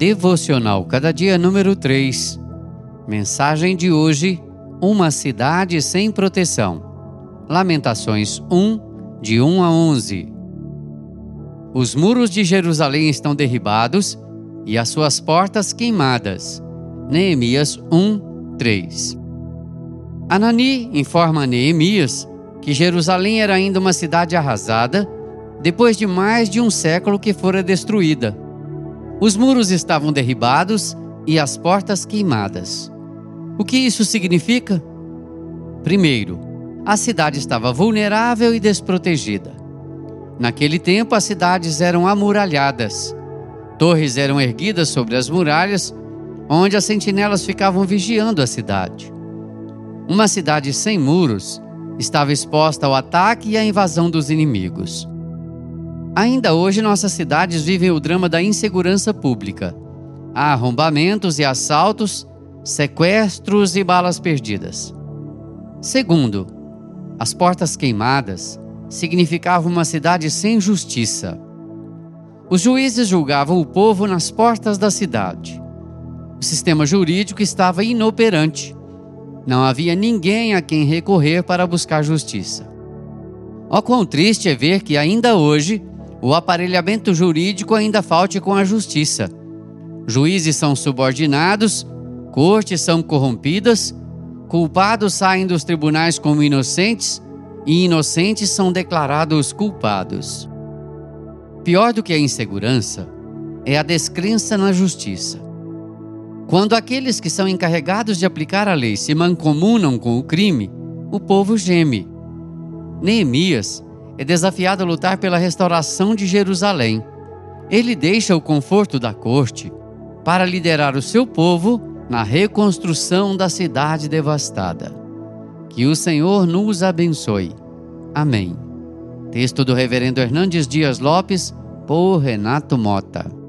Devocional Cada Dia número 3. Mensagem de hoje: Uma cidade sem proteção. Lamentações 1, de 1 a 11. Os muros de Jerusalém estão derribados e as suas portas queimadas. Neemias 1, 3. Anani informa Neemias que Jerusalém era ainda uma cidade arrasada depois de mais de um século que fora destruída. Os muros estavam derribados e as portas queimadas. O que isso significa? Primeiro, a cidade estava vulnerável e desprotegida. Naquele tempo, as cidades eram amuralhadas. Torres eram erguidas sobre as muralhas, onde as sentinelas ficavam vigiando a cidade. Uma cidade sem muros estava exposta ao ataque e à invasão dos inimigos. Ainda hoje, nossas cidades vivem o drama da insegurança pública. Há arrombamentos e assaltos, sequestros e balas perdidas. Segundo, as portas queimadas significavam uma cidade sem justiça. Os juízes julgavam o povo nas portas da cidade. O sistema jurídico estava inoperante. Não havia ninguém a quem recorrer para buscar justiça. Ó quão triste é ver que ainda hoje o aparelhamento jurídico ainda falte com a justiça. Juízes são subordinados, cortes são corrompidas, culpados saem dos tribunais como inocentes e inocentes são declarados culpados. Pior do que a insegurança é a descrença na justiça. Quando aqueles que são encarregados de aplicar a lei se mancomunam com o crime, o povo geme. Neemias é desafiado a lutar pela restauração de Jerusalém. Ele deixa o conforto da corte para liderar o seu povo na reconstrução da cidade devastada. Que o Senhor nos abençoe. Amém. Texto do Reverendo Hernandes Dias Lopes, por Renato Mota.